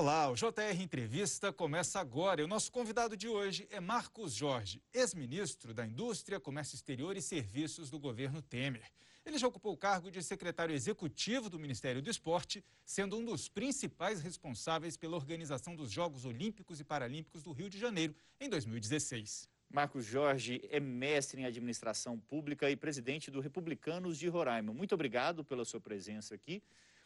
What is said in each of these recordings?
Olá, o JR Entrevista começa agora e o nosso convidado de hoje é Marcos Jorge, ex-ministro da Indústria, Comércio Exterior e Serviços do governo Temer. Ele já ocupou o cargo de secretário executivo do Ministério do Esporte, sendo um dos principais responsáveis pela organização dos Jogos Olímpicos e Paralímpicos do Rio de Janeiro em 2016. Marcos Jorge é mestre em administração pública e presidente do Republicanos de Roraima. Muito obrigado pela sua presença aqui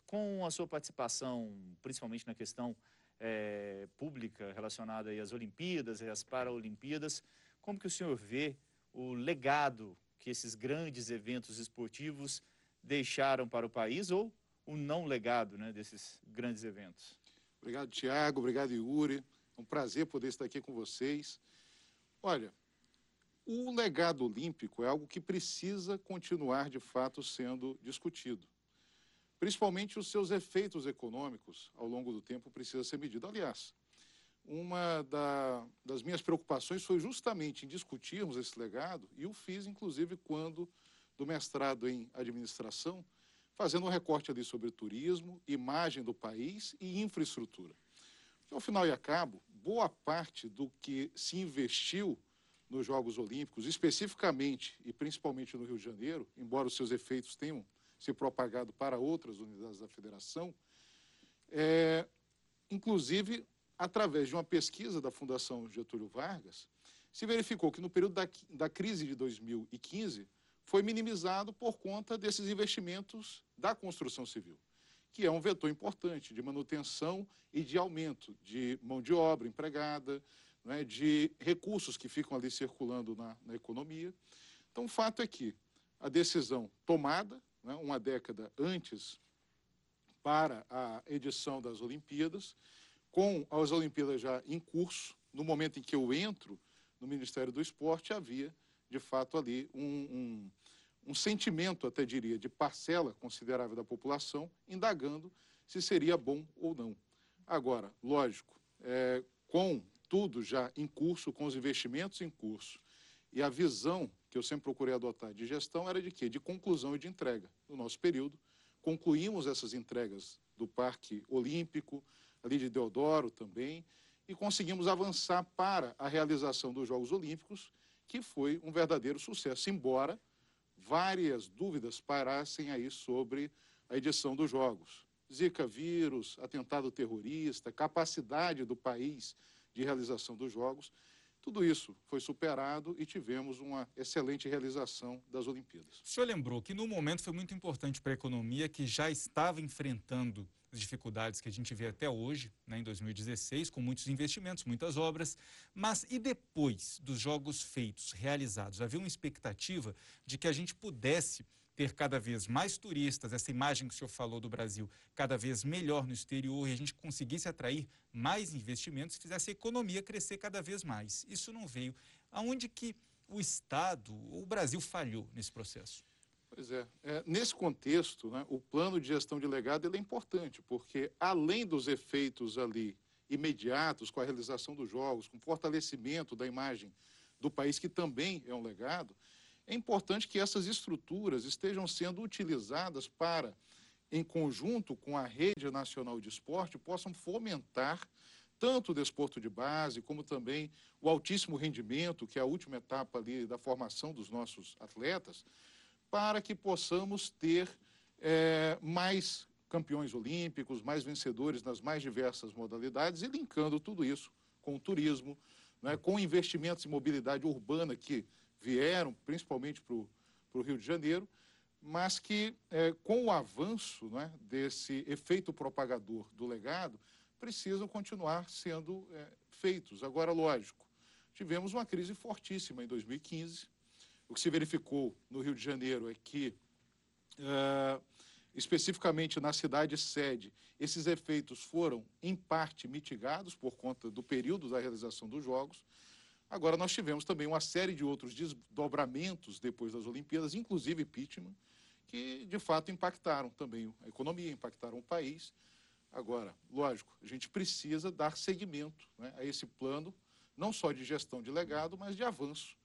com a sua participação, principalmente na questão é, pública relacionada às Olimpíadas e às Paralimpíadas, como que o senhor vê o legado que esses grandes eventos esportivos deixaram para o país ou o não legado né, desses grandes eventos? Obrigado, Tiago. Obrigado, Yuri. É um prazer poder estar aqui com vocês. Olha, o legado olímpico é algo que precisa continuar, de fato, sendo discutido principalmente os seus efeitos econômicos ao longo do tempo precisa ser medido. Aliás, uma da, das minhas preocupações foi justamente em discutirmos esse legado, e o fiz, inclusive, quando do mestrado em administração, fazendo um recorte ali sobre turismo, imagem do país e infraestrutura. Porque, ao final e a cabo, boa parte do que se investiu nos Jogos Olímpicos, especificamente e principalmente no Rio de Janeiro, embora os seus efeitos tenham ser propagado para outras unidades da federação, é, inclusive através de uma pesquisa da Fundação Getúlio Vargas, se verificou que no período da, da crise de 2015 foi minimizado por conta desses investimentos da construção civil, que é um vetor importante de manutenção e de aumento de mão de obra empregada, é, de recursos que ficam ali circulando na, na economia. Então, o fato é que a decisão tomada né, uma década antes para a edição das Olimpíadas, com as Olimpíadas já em curso, no momento em que eu entro no Ministério do Esporte, havia, de fato, ali um, um, um sentimento, até diria, de parcela considerável da população, indagando se seria bom ou não. Agora, lógico, é, com tudo já em curso, com os investimentos em curso, e a visão que eu sempre procurei adotar de gestão era de quê? De conclusão e de entrega. No nosso período, concluímos essas entregas do Parque Olímpico, ali de Deodoro também, e conseguimos avançar para a realização dos Jogos Olímpicos, que foi um verdadeiro sucesso, embora várias dúvidas parassem aí sobre a edição dos Jogos. Zika vírus, atentado terrorista, capacidade do país de realização dos Jogos. Tudo isso foi superado e tivemos uma excelente realização das Olimpíadas. O senhor lembrou que no momento foi muito importante para a economia que já estava enfrentando as dificuldades que a gente vê até hoje, né, em 2016, com muitos investimentos, muitas obras. Mas e depois dos jogos feitos, realizados? Havia uma expectativa de que a gente pudesse ter cada vez mais turistas, essa imagem que o senhor falou do Brasil cada vez melhor no exterior e a gente conseguisse atrair mais investimentos, fizesse a economia crescer cada vez mais. Isso não veio. Aonde que o Estado, o Brasil falhou nesse processo? Pois é. é nesse contexto, né, o plano de gestão de legado é importante, porque além dos efeitos ali imediatos com a realização dos jogos, com o fortalecimento da imagem do país, que também é um legado, é importante que essas estruturas estejam sendo utilizadas para, em conjunto com a Rede Nacional de Esporte, possam fomentar tanto o desporto de base, como também o altíssimo rendimento, que é a última etapa ali da formação dos nossos atletas, para que possamos ter é, mais campeões olímpicos, mais vencedores nas mais diversas modalidades e linkando tudo isso com o turismo, né, com investimentos em mobilidade urbana que vieram principalmente para o Rio de Janeiro, mas que é, com o avanço né, desse efeito propagador do legado, precisam continuar sendo é, feitos. Agora, lógico, tivemos uma crise fortíssima em 2015. O que se verificou no Rio de Janeiro é que, é, especificamente na cidade sede, esses efeitos foram, em parte, mitigados por conta do período da realização dos Jogos, Agora, nós tivemos também uma série de outros desdobramentos depois das Olimpíadas, inclusive impeachment, que de fato impactaram também a economia, impactaram o país. Agora, lógico, a gente precisa dar seguimento né, a esse plano, não só de gestão de legado, mas de avanço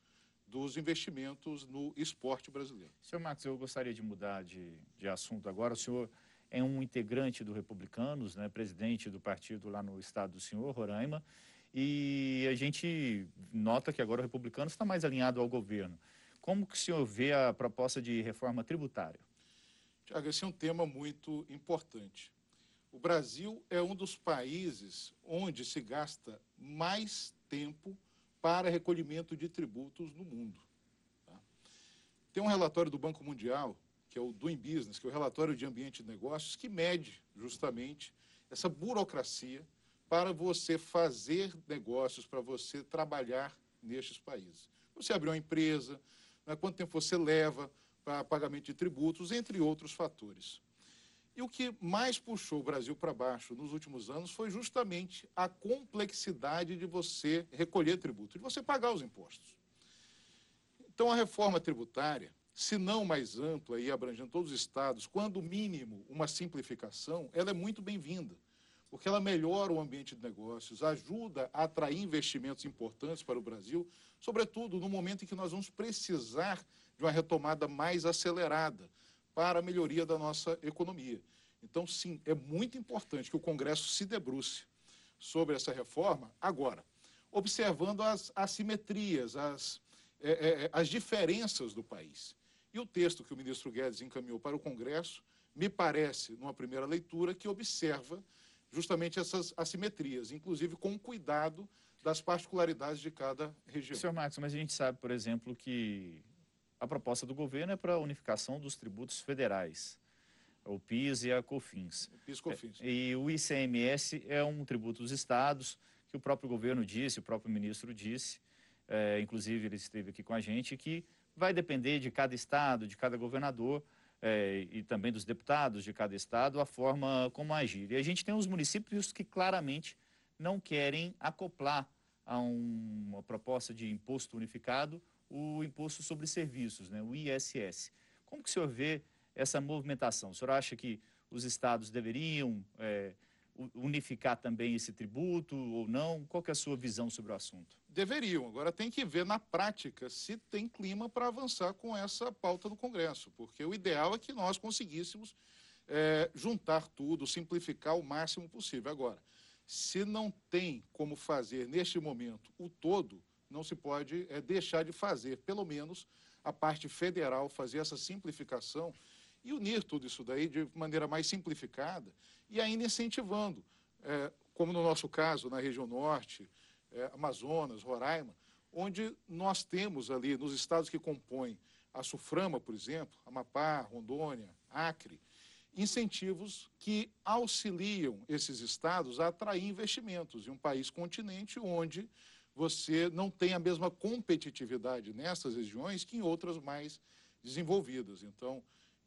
dos investimentos no esporte brasileiro. Senhor Marcos, eu gostaria de mudar de, de assunto agora. O senhor é um integrante do Republicanos, né, presidente do partido lá no estado do senhor, Roraima, e a gente nota que agora o Republicanos está mais alinhado ao governo. Como que o senhor vê a proposta de reforma tributária? Tiago, esse é um tema muito importante. O Brasil é um dos países onde se gasta mais tempo para recolhimento de tributos no mundo. Tá? Tem um relatório do Banco Mundial, que é o Doing Business, que é o relatório de ambiente de negócios, que mede justamente essa burocracia para você fazer negócios, para você trabalhar nestes países. Você abrir uma empresa, né, quanto tempo você leva para pagamento de tributos, entre outros fatores. E o que mais puxou o Brasil para baixo nos últimos anos foi justamente a complexidade de você recolher tributos, de você pagar os impostos. Então, a reforma tributária, se não mais ampla e abrangendo todos os estados, quando mínimo uma simplificação, ela é muito bem-vinda, porque ela melhora o ambiente de negócios, ajuda a atrair investimentos importantes para o Brasil, sobretudo no momento em que nós vamos precisar de uma retomada mais acelerada para a melhoria da nossa economia. Então, sim, é muito importante que o Congresso se debruce sobre essa reforma agora, observando as assimetrias, as, é, é, é, as diferenças do país. E o texto que o ministro Guedes encaminhou para o Congresso, me parece, numa primeira leitura, que observa justamente essas assimetrias, inclusive com cuidado das particularidades de cada região. Senhor Marcos, mas a gente sabe, por exemplo, que a proposta do governo é para a unificação dos tributos federais, o PIS e a COFINS. PIS COFINS. E o ICMS é um tributo dos estados, que o próprio governo disse, o próprio ministro disse, é, inclusive ele esteve aqui com a gente, que vai depender de cada estado, de cada governador é, e também dos deputados de cada estado a forma como agir. E a gente tem os municípios que claramente não querem acoplar a um, uma proposta de imposto unificado o imposto sobre serviços, né, o ISS. Como que o senhor vê essa movimentação? O senhor acha que os estados deveriam é, unificar também esse tributo ou não? Qual é a sua visão sobre o assunto? Deveriam. Agora tem que ver na prática se tem clima para avançar com essa pauta do Congresso, porque o ideal é que nós conseguíssemos é, juntar tudo, simplificar o máximo possível. Agora, se não tem como fazer neste momento o todo, não se pode é, deixar de fazer, pelo menos a parte federal, fazer essa simplificação e unir tudo isso daí de maneira mais simplificada e ainda incentivando, é, como no nosso caso, na região norte, é, Amazonas, Roraima, onde nós temos ali, nos estados que compõem a Suframa, por exemplo, Amapá, Rondônia, Acre, incentivos que auxiliam esses estados a atrair investimentos em um país continente onde você não tem a mesma competitividade nessas regiões que em outras mais desenvolvidas. Então,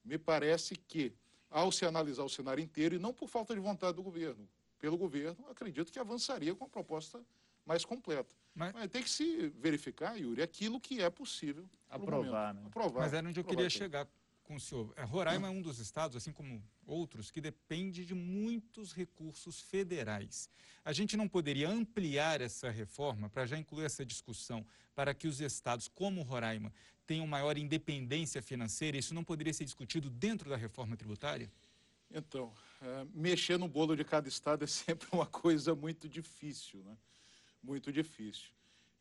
me parece que, ao se analisar o cenário inteiro, e não por falta de vontade do governo, pelo governo, acredito que avançaria com a proposta mais completa. Mas, Mas tem que se verificar, Yuri, aquilo que é possível. Aprovar, né? Aprovar. Mas era onde eu queria chegar com o senhor. É, Roraima é um dos estados, assim como outros, que depende de muitos recursos federais. A gente não poderia ampliar essa reforma para já incluir essa discussão para que os estados, como Roraima, tenham maior independência financeira? Isso não poderia ser discutido dentro da reforma tributária? Então, é, mexer no bolo de cada estado é sempre uma coisa muito difícil, né? Muito difícil.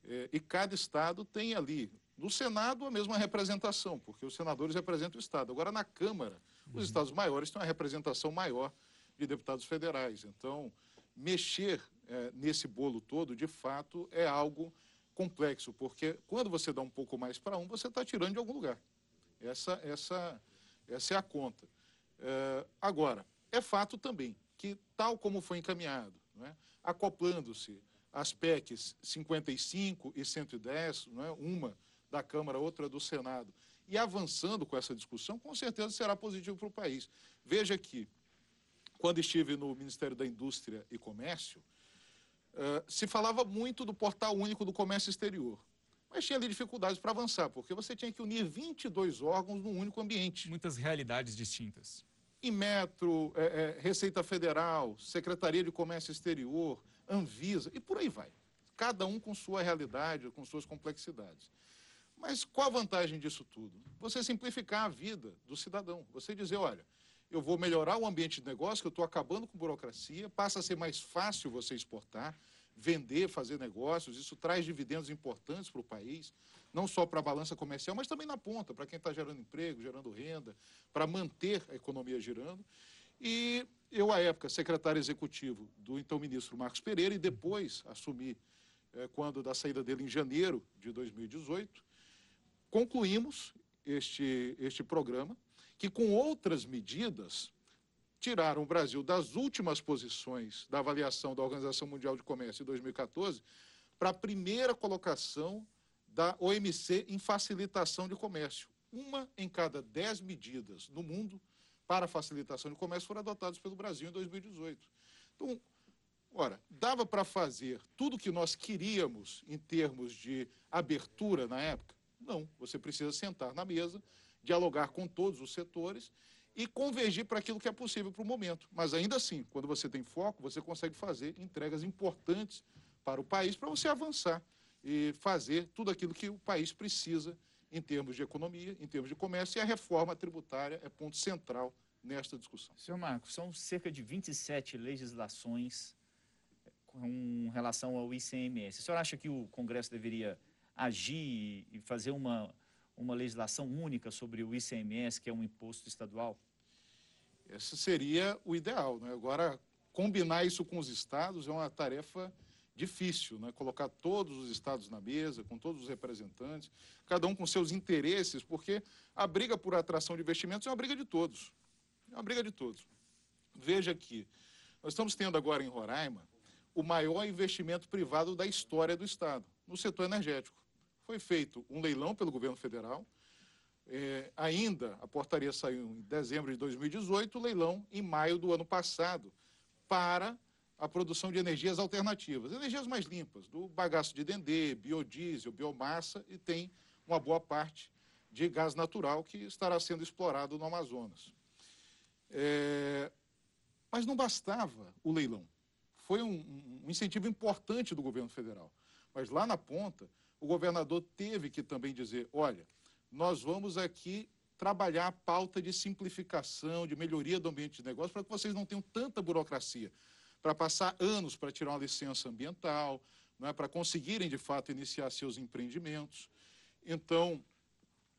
É, e cada estado tem ali no Senado, a mesma representação, porque os senadores representam o Estado. Agora, na Câmara, os uhum. estados maiores têm uma representação maior de deputados federais. Então, mexer é, nesse bolo todo, de fato, é algo complexo, porque quando você dá um pouco mais para um, você está tirando de algum lugar. Essa, essa, essa é a conta. É, agora, é fato também que, tal como foi encaminhado, é, acoplando-se as PECs 55 e 110, é, uma da Câmara, outra do Senado, e avançando com essa discussão, com certeza será positivo para o país. Veja que, quando estive no Ministério da Indústria e Comércio, uh, se falava muito do portal único do comércio exterior. Mas tinha ali dificuldades para avançar, porque você tinha que unir 22 órgãos num único ambiente. Muitas realidades distintas. Inmetro, é, é, Receita Federal, Secretaria de Comércio Exterior, Anvisa, e por aí vai. Cada um com sua realidade, com suas complexidades. Mas qual a vantagem disso tudo? Você simplificar a vida do cidadão. Você dizer, olha, eu vou melhorar o ambiente de negócio, eu estou acabando com burocracia, passa a ser mais fácil você exportar, vender, fazer negócios, isso traz dividendos importantes para o país, não só para a balança comercial, mas também na ponta, para quem está gerando emprego, gerando renda, para manter a economia girando. E eu, à época, secretário executivo do então ministro Marcos Pereira, e depois assumi, é, quando da saída dele em janeiro de 2018, concluímos este, este programa, que com outras medidas tiraram o Brasil das últimas posições da avaliação da Organização Mundial de Comércio em 2014 para a primeira colocação da OMC em facilitação de comércio. Uma em cada dez medidas no mundo para facilitação de comércio foram adotadas pelo Brasil em 2018. Então, ora, dava para fazer tudo o que nós queríamos em termos de abertura na época? Não, você precisa sentar na mesa, dialogar com todos os setores e convergir para aquilo que é possível para o momento. Mas ainda assim, quando você tem foco, você consegue fazer entregas importantes para o país para você avançar e fazer tudo aquilo que o país precisa em termos de economia, em termos de comércio, e a reforma tributária é ponto central nesta discussão. Senhor Marcos, são cerca de 27 legislações com relação ao ICMS. O senhor acha que o Congresso deveria agir e fazer uma, uma legislação única sobre o ICMS, que é um imposto estadual? Esse seria o ideal. Né? Agora, combinar isso com os estados é uma tarefa difícil, né? colocar todos os estados na mesa, com todos os representantes, cada um com seus interesses, porque a briga por atração de investimentos é uma briga de todos. É uma briga de todos. Veja que nós estamos tendo agora em Roraima o maior investimento privado da história do Estado, no setor energético. Foi feito um leilão pelo governo federal, é, ainda a portaria saiu em dezembro de 2018, o leilão em maio do ano passado, para a produção de energias alternativas, energias mais limpas, do bagaço de dendê, biodiesel, biomassa e tem uma boa parte de gás natural que estará sendo explorado no Amazonas. É, mas não bastava o leilão. Foi um, um incentivo importante do governo federal. Mas lá na ponta, o governador teve que também dizer: olha, nós vamos aqui trabalhar a pauta de simplificação, de melhoria do ambiente de negócio, para que vocês não tenham tanta burocracia para passar anos para tirar uma licença ambiental, não é, para conseguirem, de fato, iniciar seus empreendimentos. Então,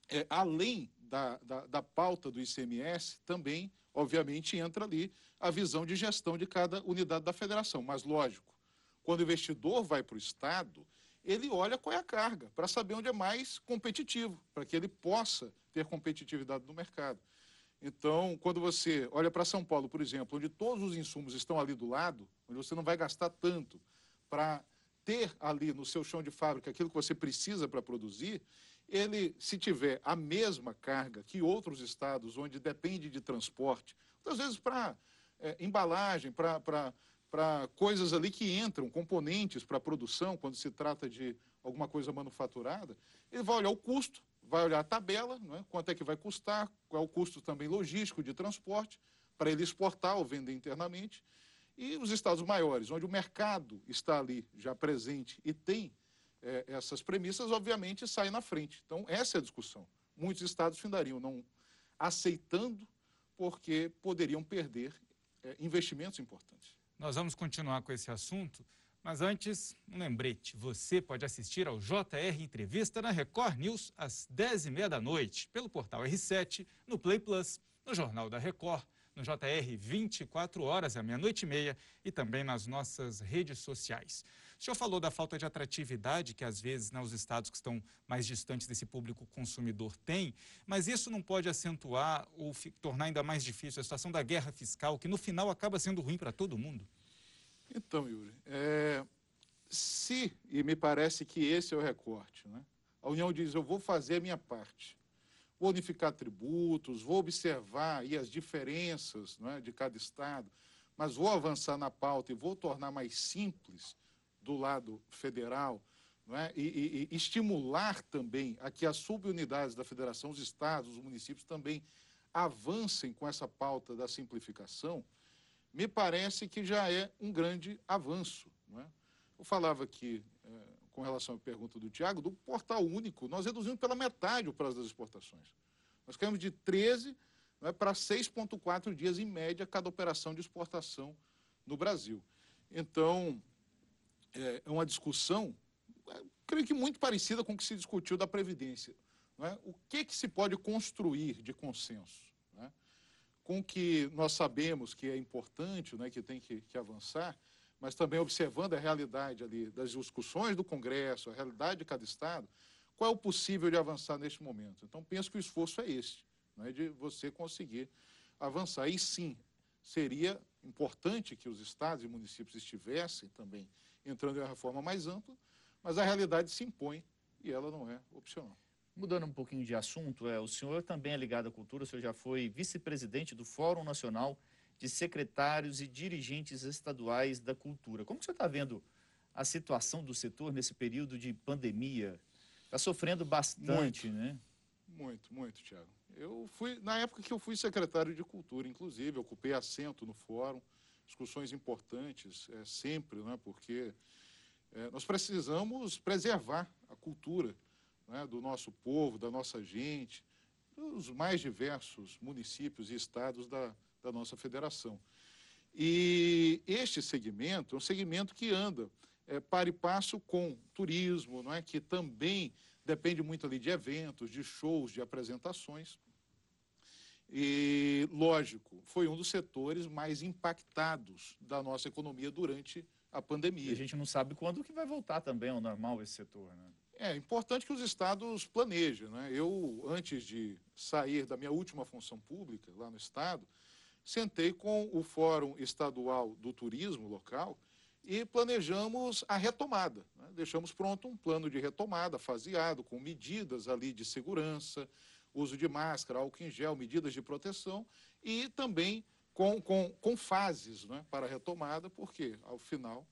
é, além da, da, da pauta do ICMS, também, obviamente, entra ali a visão de gestão de cada unidade da federação. Mas, lógico, quando o investidor vai para o Estado, ele olha qual é a carga, para saber onde é mais competitivo, para que ele possa ter competitividade no mercado. Então, quando você olha para São Paulo, por exemplo, onde todos os insumos estão ali do lado, onde você não vai gastar tanto para ter ali no seu chão de fábrica aquilo que você precisa para produzir, ele, se tiver a mesma carga que outros estados, onde depende de transporte, às vezes para é, embalagem, para coisas ali que entram, componentes para produção, quando se trata de alguma coisa manufaturada, ele vai olhar o custo, vai olhar a tabela, é? quanto é que vai custar, qual é o custo também logístico de transporte, para ele exportar ou vender internamente. E os estados maiores, onde o mercado está ali já presente e tem é, essas premissas, obviamente saem na frente. Então, essa é a discussão. Muitos estados findariam não aceitando, porque poderiam perder é, investimentos importantes. Nós vamos continuar com esse assunto. Mas antes, um lembrete: você pode assistir ao JR Entrevista na Record News às 10h30 da noite, pelo portal R7, no Play Plus, no Jornal da Record, no JR 24 horas, à meia-noite e meia, e também nas nossas redes sociais. O senhor falou da falta de atratividade que, às vezes, nos estados que estão mais distantes desse público consumidor tem, mas isso não pode acentuar ou tornar ainda mais difícil a situação da guerra fiscal, que no final acaba sendo ruim para todo mundo? Então, Yuri, é, se, e me parece que esse é o recorte, né? a União diz, eu vou fazer a minha parte, vou unificar tributos, vou observar aí as diferenças é, de cada Estado, mas vou avançar na pauta e vou tornar mais simples do lado federal, é? e, e, e, estimular também a que as subunidades da federação, os estados, os municípios também avancem com essa pauta da simplificação, me parece que já é um grande avanço. É? Eu falava aqui, é, com relação à pergunta do Tiago, do portal único, nós reduzimos pela metade o prazo das exportações. Nós caímos de 13 é, para 6,4 dias em média cada operação de exportação no Brasil. Então, é, é uma discussão, é, creio que muito parecida com o que se discutiu da Previdência. É? O que, que se pode construir de consenso? É? Com o que nós sabemos que é importante, né, que tem que, que avançar, mas também observando a realidade ali das discussões do Congresso, a realidade de cada Estado, qual é o possível de avançar neste momento? Então, penso que o esforço é esse, né, de você conseguir avançar. E sim, seria importante que os estados e municípios estivessem também entrando em uma reforma mais ampla, mas a realidade se impõe e ela não é opcional. Mudando um pouquinho de assunto, é, o senhor também é ligado à cultura, o senhor já foi vice-presidente do Fórum Nacional de Secretários e Dirigentes Estaduais da Cultura. Como que o senhor está vendo a situação do setor nesse período de pandemia? Está sofrendo bastante, muito, né? Muito, muito, Tiago. Eu fui, na época que eu fui secretário de Cultura, inclusive, ocupei assento no fórum, discussões importantes, é, sempre, né, porque é, nós precisamos preservar a cultura né, do nosso povo, da nossa gente, dos mais diversos municípios e estados da, da nossa federação. E este segmento é um segmento que anda é, para e passo com turismo, não é? que também depende muito ali de eventos, de shows, de apresentações. E, lógico, foi um dos setores mais impactados da nossa economia durante a pandemia. E a gente não sabe quando que vai voltar também ao normal esse setor, né? É importante que os estados planejem. Né? Eu, antes de sair da minha última função pública lá no estado, sentei com o Fórum Estadual do Turismo local e planejamos a retomada. Né? Deixamos pronto um plano de retomada faseado, com medidas ali de segurança, uso de máscara, álcool em gel, medidas de proteção e também com, com, com fases né, para a retomada, porque, ao final,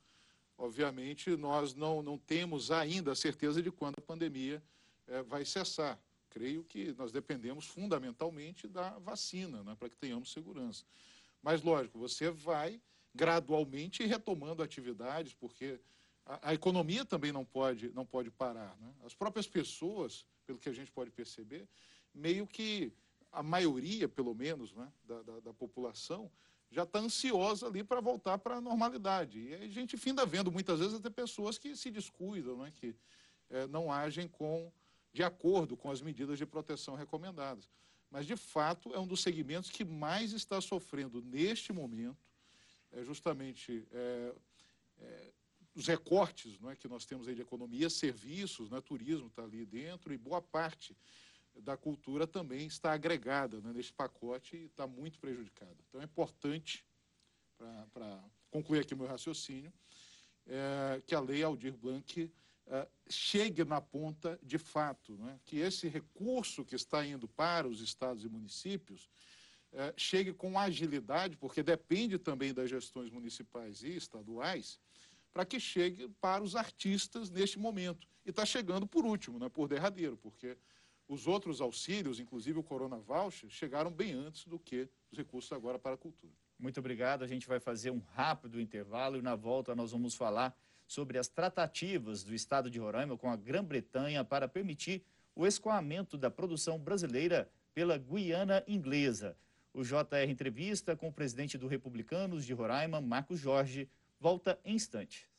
obviamente, nós não, não temos ainda a certeza de quando a pandemia é, vai cessar. Creio que nós dependemos fundamentalmente da vacina, né, para que tenhamos segurança. Mas, lógico, você vai gradualmente retomando atividades, porque a, a, economia também não pode, não pode parar. Né? As próprias pessoas, pelo que a gente pode perceber, meio que a maioria, pelo menos, né, da, da, da população, já está ansiosa ali para voltar para a normalidade. E a gente finda vendo muitas vezes até pessoas que se descuidam, né, que é, não agem com, de acordo com as medidas de proteção recomendadas. Mas, de fato, é um dos segmentos que mais está sofrendo neste momento, é justamente é, é, os recortes não é, que nós temos aí de economia, serviços, né, turismo está ali dentro, e boa parte da cultura também está agregada né, nesse pacote e está muito prejudicada. Então é importante, para concluir aqui meu raciocínio, é, que a lei Aldir Blanc é, chegue na ponta de fato, né, que esse recurso que está indo para os estados e municípios é, chegue com agilidade, porque depende também das gestões municipais e estaduais, para que chegue para os artistas neste momento. E está chegando por último, né, por derradeiro, porque os outros auxílios, inclusive o Corona Voucher, chegaram bem antes do que os recursos agora para a cultura. Muito obrigado. A gente vai fazer um rápido intervalo e na volta nós vamos falar sobre as tratativas do Estado de Roraima com a Grã-Bretanha para permitir o escoamento da produção brasileira pela Guiana Inglesa. O JR Entrevista com o presidente do Republicanos de Roraima, Marcos Jorge, volta em instante.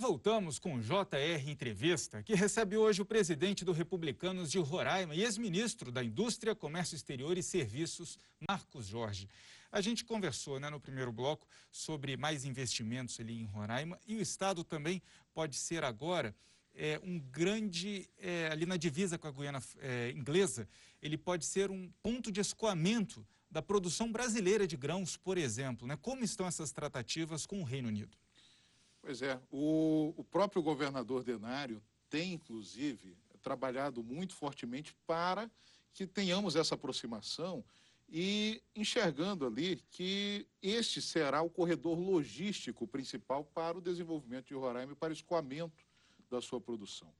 Voltamos com JR Entrevista, que recebe hoje o presidente do Republicanos de Roraima e ex-ministro da Indústria, Comércio Exterior e Serviços, Marcos Jorge. A gente conversou né, no primeiro bloco sobre mais investimentos ali em Roraima e o Estado também pode ser agora é, um grande, é, ali na divisa com a Guiana é, Inglesa, ele pode ser um ponto de escoamento da produção brasileira de grãos, por exemplo. Né? Como estão essas tratativas com o Reino Unido? Pois é, o, o próprio governador Denário tem, inclusive, trabalhado muito fortemente para que tenhamos essa aproximação e enxergando ali que este será o corredor logístico principal para o desenvolvimento de Roraima e para o escoamento da sua produção.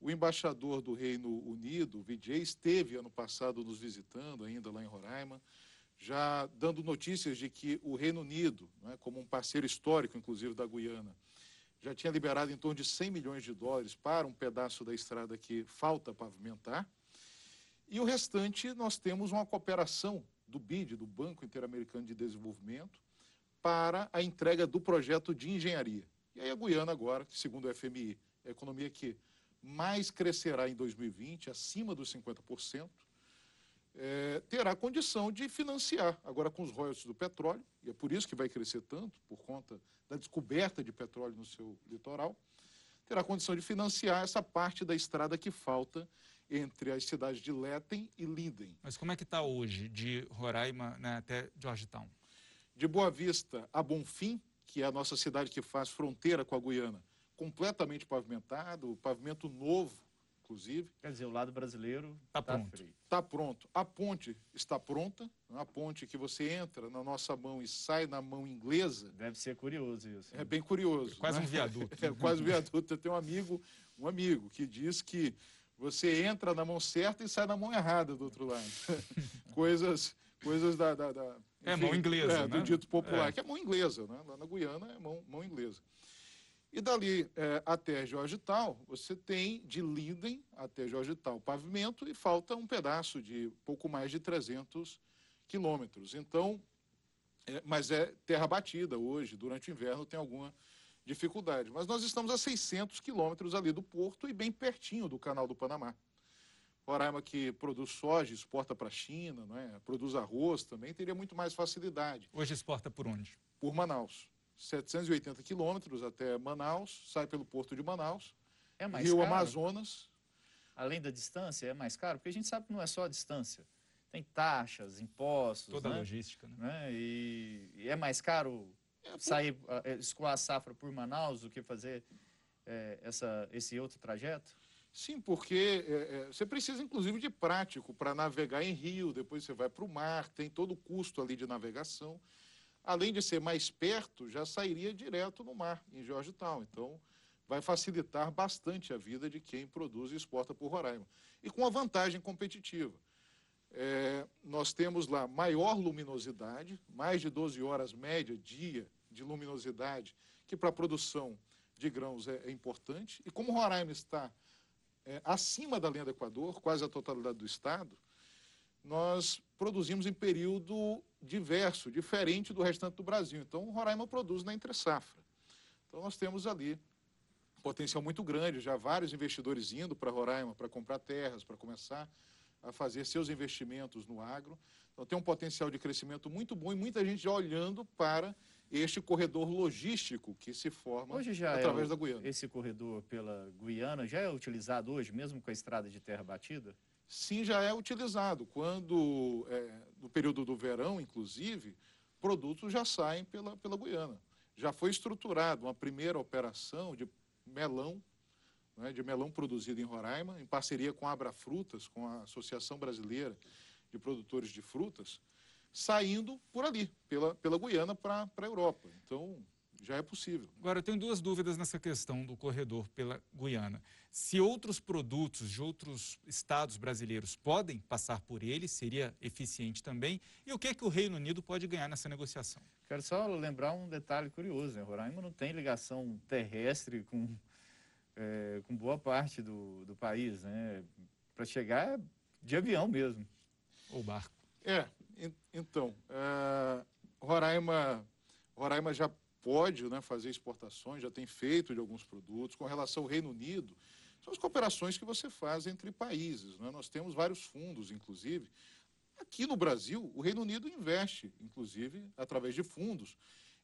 O embaixador do Reino Unido, Vijay, esteve ano passado nos visitando, ainda lá em Roraima já dando notícias de que o Reino Unido, né, como um parceiro histórico, inclusive, da Guiana, já tinha liberado em torno de 100 milhões de dólares para um pedaço da estrada que falta pavimentar. E o restante, nós temos uma cooperação do BID, do Banco Interamericano de Desenvolvimento, para a entrega do projeto de engenharia. E aí a Guiana agora, segundo o FMI, é a economia que mais crescerá em 2020, acima dos 50%, é, terá condição de financiar, agora com os royalties do petróleo, e é por isso que vai crescer tanto, por conta da descoberta de petróleo no seu litoral, terá condição de financiar essa parte da estrada que falta entre as cidades de Letten e Linden. Mas como é que está hoje, de Roraima né, até Georgetown? De Boa Vista a Bonfim, que é a nossa cidade que faz fronteira com a Guiana, completamente pavimentado, pavimento novo, inclusive. Quer dizer, o lado brasileiro está tá pronto. Está pronto. A ponte está pronta, a ponte que você entra na nossa mão e sai na mão inglesa. Deve ser curioso isso. É bem curioso. É quase né? um viaduto. É quase um viaduto. Eu tenho um amigo, um amigo que diz que você entra na mão certa e sai na mão errada do outro lado. coisas, coisas da, da, da é mão inglesa, é, né? do dito popular, é. que é mão inglesa, né? Lá na Guiana é mão, mão inglesa. E dali é, até Georgetown, você tem de Linden até Georgetown pavimento e falta um pedaço de pouco mais de 300 quilômetros. Então, é, mas é terra batida hoje, durante o inverno tem alguma dificuldade. Mas nós estamos a 600 quilômetros ali do porto e bem pertinho do canal do Panamá. Roraima que produz soja, exporta para a China, não é? produz arroz também, teria muito mais facilidade. Hoje exporta por onde? Por Manaus. 780 quilômetros até Manaus, sai pelo porto de Manaus, é mais Rio caro? Amazonas. Além da distância, é mais caro? Porque a gente sabe que não é só a distância. Tem taxas, impostos. Toda né? a logística. Né? né? E, e, é mais caro é, sair, é, escoar a safra por Manaus do que fazer é, essa, esse outro trajeto? Sim, porque é, é, você precisa, inclusive, de prático para navegar em rio, depois você vai para o mar, tem todo o custo ali de navegação. Além de ser mais perto, já sairia direto no mar, em Georgetown. Então, vai facilitar bastante a vida de quem produz e exporta por Roraima. E com a vantagem competitiva. É, nós temos lá maior luminosidade, mais de 12 horas média dia de luminosidade, que para a produção de grãos é, é, importante. E como Roraima está é, acima da linha do Equador, quase a totalidade do estado, nós produzimos em período diverso, diferente do restante do Brasil. Então, Roraima produz na entre-safra. Então, nós temos ali um potencial muito grande, já vários investidores indo para Roraima para comprar terras, para começar a fazer seus investimentos no agro. Então, tem um potencial de crescimento muito bom e muita gente já olhando para este corredor logístico que se forma hoje já através é da Guiana. Esse corredor pela Guiana já é utilizado hoje, mesmo com a estrada de terra batida? Sim, já é utilizado. Quando, é, no período do verão, inclusive, produtos já saem pela, pela Guiana. Já foi estruturado uma primeira operação de melão né, de melão produzido em Roraima, em parceria com a Abra Frutas, com a Associação Brasileira de Produtores de Frutas, saindo por ali, pela, pela Guiana para a Europa. Então, já é possível. Agora, eu tenho duas dúvidas nessa questão do corredor pela Guiana. Se outros produtos de outros estados brasileiros podem passar por ele, seria eficiente também? E o que é que o Reino Unido pode ganhar nessa negociação? Quero só lembrar um detalhe curioso, né? Roraima não tem ligação terrestre com é, com boa parte do, do país, né? Para chegar de avião mesmo. Ou barco. É, então, é, Roraima, Roraima já pode né, fazer exportações, já tem feito de alguns produtos. Com relação ao Reino Unido, são as cooperações que você faz entre países. Né? Nós temos vários fundos, inclusive. Aqui no Brasil, o Reino Unido investe, inclusive, através de fundos,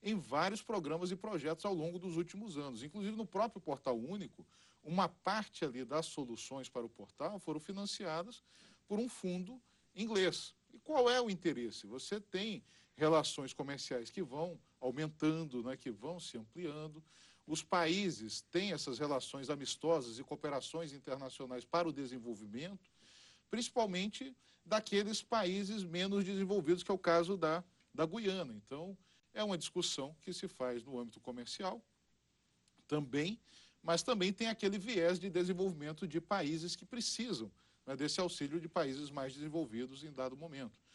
em vários programas e projetos ao longo dos últimos anos. Inclusive no próprio Portal Único, uma parte ali das soluções para o portal foram financiadas por um fundo inglês. E qual é o interesse? Você tem relações comerciais que vão aumentando, né, que vão se ampliando. Os países têm essas relações amistosas e cooperações internacionais para o desenvolvimento, principalmente daqueles países menos desenvolvidos, que é o caso da, da Guiana. Então, é uma discussão que se faz no âmbito comercial também, mas também tem aquele viés de desenvolvimento de países que precisam né, desse auxílio de países mais desenvolvidos em dado momento.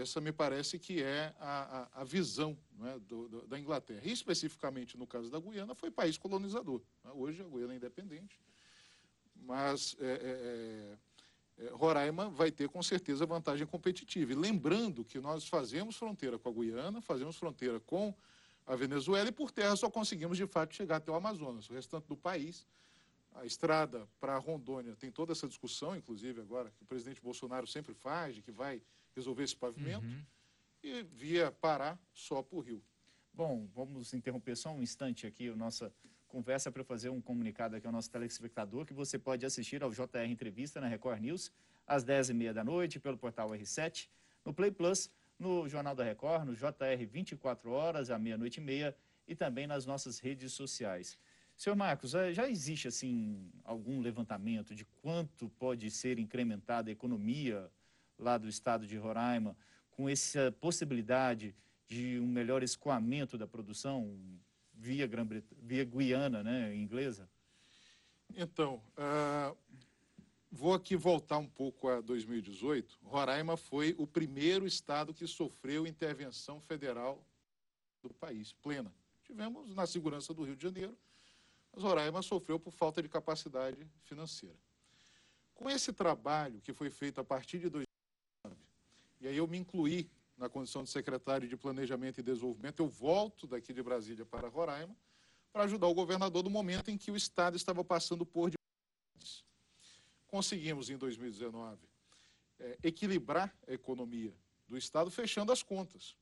Essa me parece que é a, a, a visão né, do, do, da Inglaterra. E especificamente no caso da Guiana, foi país colonizador. Né? Hoje a Guiana é independente, mas é, é, é é, Roraima vai ter com certeza vantagem competitiva. E lembrando que nós fazemos fronteira com a Guiana, fazemos fronteira com a Venezuela e por terra só conseguimos de fato chegar até o Amazonas. O restante do país, a estrada para Rondônia tem toda essa discussão, inclusive agora, que o presidente Bolsonaro sempre faz, de que vai resolver esse pavimento, uhum. e via Pará só por Rio. Bom, vamos interromper só um instante aqui a nossa conversa para fazer um comunicado aqui ao nosso telespectador, que você pode assistir ao JR Entrevista na Record News, às 10h30 da noite, pelo portal R7, no Play Plus, no Jornal da Record, no JR 24 horas, à meia-noite e meia, e também nas nossas redes sociais. Senhor Marcos, eh, já existe, assim, algum levantamento de quanto pode ser incrementada a economia lá do estado de Roraima com essa possibilidade de um melhor escoamento da produção, via, Gran via Guiana, né, inglesa? Então, uh, vou aqui voltar um pouco a 2018. Roraima foi o primeiro estado que sofreu intervenção federal do país, plena. Tivemos na segurança do Rio de Janeiro, mas Roraima sofreu por falta de capacidade financeira. Com esse trabalho que foi feito a partir de 2019, e aí eu me incluí na condição de secretário de Planejamento e Desenvolvimento, eu volto daqui de Brasília para Roraima para ajudar o governador no momento em que o Estado estava passando por dificuldades. Conseguimos, em 2019, é, equilibrar a economia do Estado fechando as contas.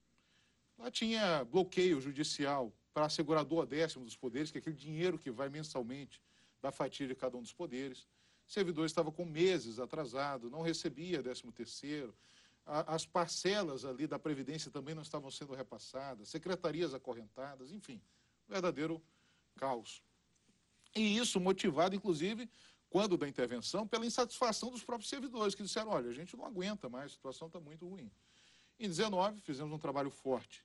Lá tinha bloqueio judicial para assegurador décimo dos poderes, que é aquele dinheiro que vai mensalmente da fatia de cada um dos poderes. O servidor estava com meses atrasado, não recebia décimo terceiro, as parcelas ali da Previdência também não estavam sendo repassadas, secretarias acorrentadas, enfim, verdadeiro caos. E isso motivado, inclusive, quando da intervenção, pela insatisfação dos próprios servidores, que disseram, olha, a gente não aguenta mais, a situação está muito ruim. Em 19, fizemos um trabalho forte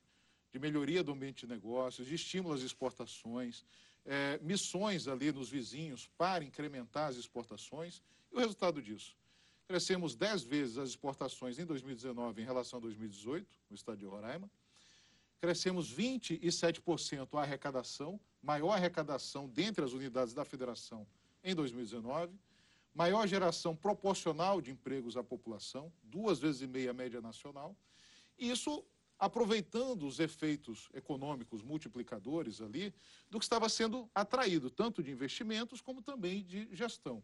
de melhoria do ambiente de negócios, de estímulo às exportações, é, missões ali nos vizinhos para incrementar as exportações, e o resultado disso? Crescemos 10 vezes as exportações em 2019 em relação a 2018, no estado de Roraima. Crescemos 27% a arrecadação, maior arrecadação dentre as unidades da federação em 2019. Maior geração proporcional de empregos à população, duas vezes e meia a média nacional. Isso aproveitando os efeitos econômicos multiplicadores ali do que estava sendo atraído, tanto de investimentos como também de gestão.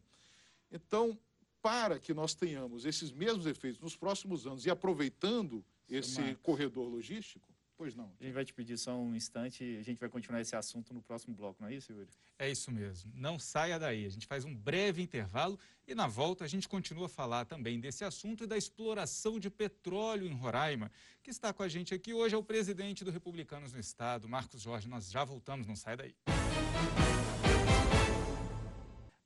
Então, para que nós tenhamos esses mesmos efeitos nos próximos anos e aproveitando esse Marcos. corredor logístico, pois não. A gente vai te pedir só um instante e a gente vai continuar esse assunto no próximo bloco, não é isso, Yuri? É isso mesmo. Não saia daí. A gente faz um breve intervalo e na volta a gente continua a falar também desse assunto e da exploração de petróleo em Roraima. Que está com a gente aqui hoje é o presidente do Republicanos no Estado, Marcos Jorge. Nós já voltamos, não saia daí.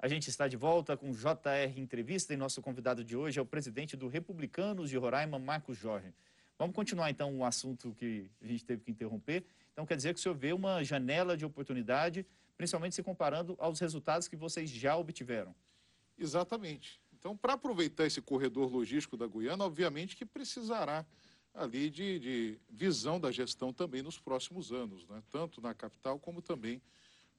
A gente está de volta com JR Entrevista e nosso convidado de hoje é o presidente do Republicanos de Roraima, Marcos Jorge. Vamos continuar então o assunto que a gente teve que interromper. Então quer dizer que o senhor vê uma janela de oportunidade, principalmente se comparando aos resultados que vocês já obtiveram. Exatamente. Então, para aproveitar esse corredor logístico da Guiana, obviamente que precisará ali de, de visão da gestão também nos próximos anos, né? tanto na capital como também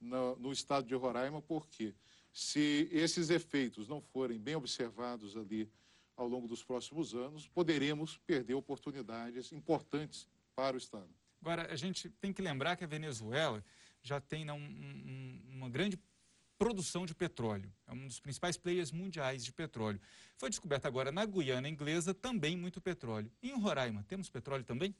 no, no estado de Roraima, porque quê? Se esses efeitos não forem bem observados ali ao longo dos próximos anos, poderemos perder oportunidades importantes para o Estado. Agora, a gente tem que lembrar que a Venezuela já tem um, um, uma grande produção de petróleo. É um dos principais players mundiais de petróleo. Foi descoberto agora na Guiana Inglesa também muito petróleo. E em Roraima, temos petróleo também?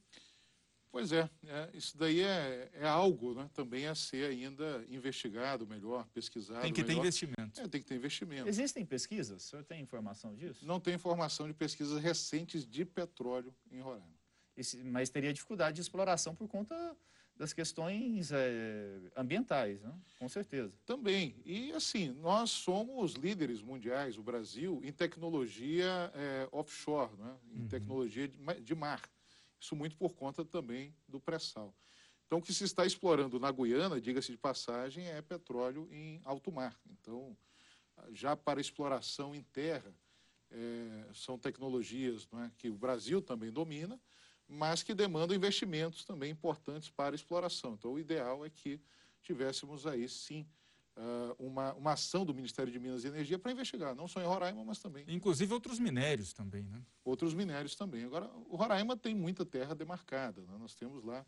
Pois é, é, isso daí é, é algo né, também a ser ainda investigado melhor, pesquisado. Tem que melhor. ter investimento. É, tem que ter investimento. Existem pesquisas? O senhor tem informação disso? Não tem informação de pesquisas recentes de petróleo em Roraima. Esse, mas teria dificuldade de exploração por conta das questões é, ambientais, né? com certeza. Também. E assim, nós somos líderes mundiais, o Brasil, em tecnologia é, offshore, né? em uhum. tecnologia de, de mar. Isso muito por conta também do pré-sal. Então, o que se está explorando na Guiana, diga-se de passagem, é petróleo em alto mar. Então, já para exploração em terra, é, são tecnologias é, que o Brasil também domina, mas que demandam investimentos também importantes para exploração. Então, o ideal é que tivéssemos aí, sim, uh, uma, uma ação do Ministério de Minas e Energia para investigar, não só em Roraima, mas também. Inclusive outros minérios também, né? Outros minérios também. Agora, o Roraima tem muita terra demarcada. Né? Nós temos lá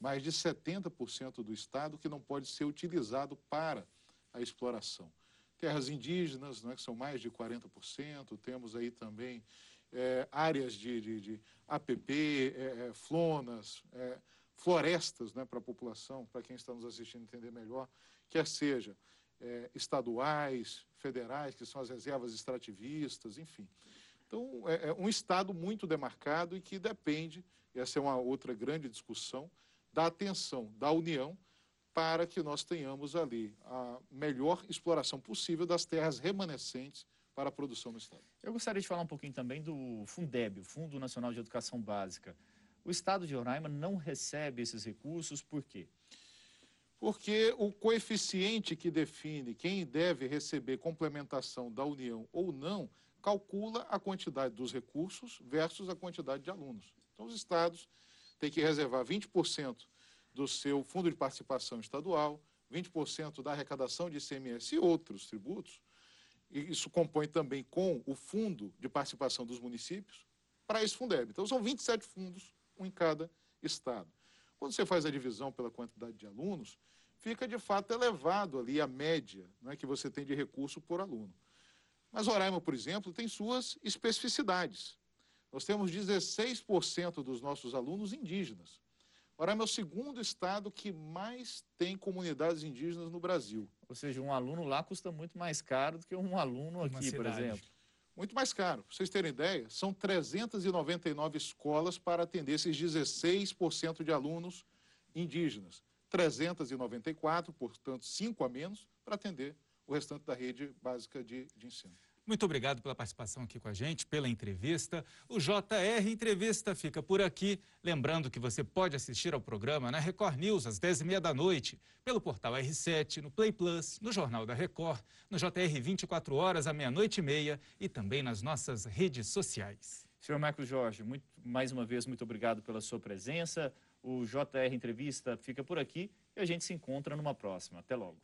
mais de 70% do estado que não pode ser utilizado para a exploração. Terras indígenas, né, que são mais de 40%, temos aí também é, áreas de, de, de APP, é, é, flonas, é, florestas né, para a população, para quem está nos assistindo entender melhor, quer seja é, estaduais, federais, que são as reservas extrativistas, enfim. Então, é, é um Estado muito demarcado e que depende, essa é uma outra grande discussão, da atenção da União para que nós tenhamos ali a melhor exploração possível das terras remanescentes para a produção no Estado. Eu gostaria de falar um pouquinho também do Fundeb, o Fundo Nacional de Educação Básica. O Estado de Roraima não recebe esses recursos, por quê? Porque o coeficiente que define quem deve receber complementação da União ou não calcula a quantidade dos recursos versus a quantidade de alunos. Então, os estados têm que reservar 20% do seu fundo de participação estadual, 20% da arrecadação de ICMS e outros tributos, e isso compõe também com o fundo de participação dos municípios, para esse Fundeb. Então, são 27 fundos, um em cada estado. Quando você faz a divisão pela quantidade de alunos, fica de fato elevado ali a média né, que você tem de recurso por aluno. Mas Roraima, por exemplo, tem suas especificidades. Nós temos 16% dos nossos alunos indígenas. Roraima é o segundo estado que mais tem comunidades indígenas no Brasil. Ou seja, um aluno lá custa muito mais caro do que um aluno aqui, por exemplo. Muito mais caro. Para vocês terem ideia, são 399 escolas para atender esses 16% de alunos indígenas. 394, portanto, 5 a menos, para atender o restante da rede básica de, de ensino. Muito obrigado pela participação aqui com a gente, pela entrevista. O JR Entrevista fica por aqui. Lembrando que você pode assistir ao programa na Record News às 10h30 da noite, pelo portal R7, no Play Plus, no Jornal da Record, no JR 24 horas à meia-noite e meia e também nas nossas redes sociais. Senhor Marcos Jorge, muito, mais uma vez, muito obrigado pela sua presença. O JR Entrevista fica por aqui e a gente se encontra numa próxima. Até logo.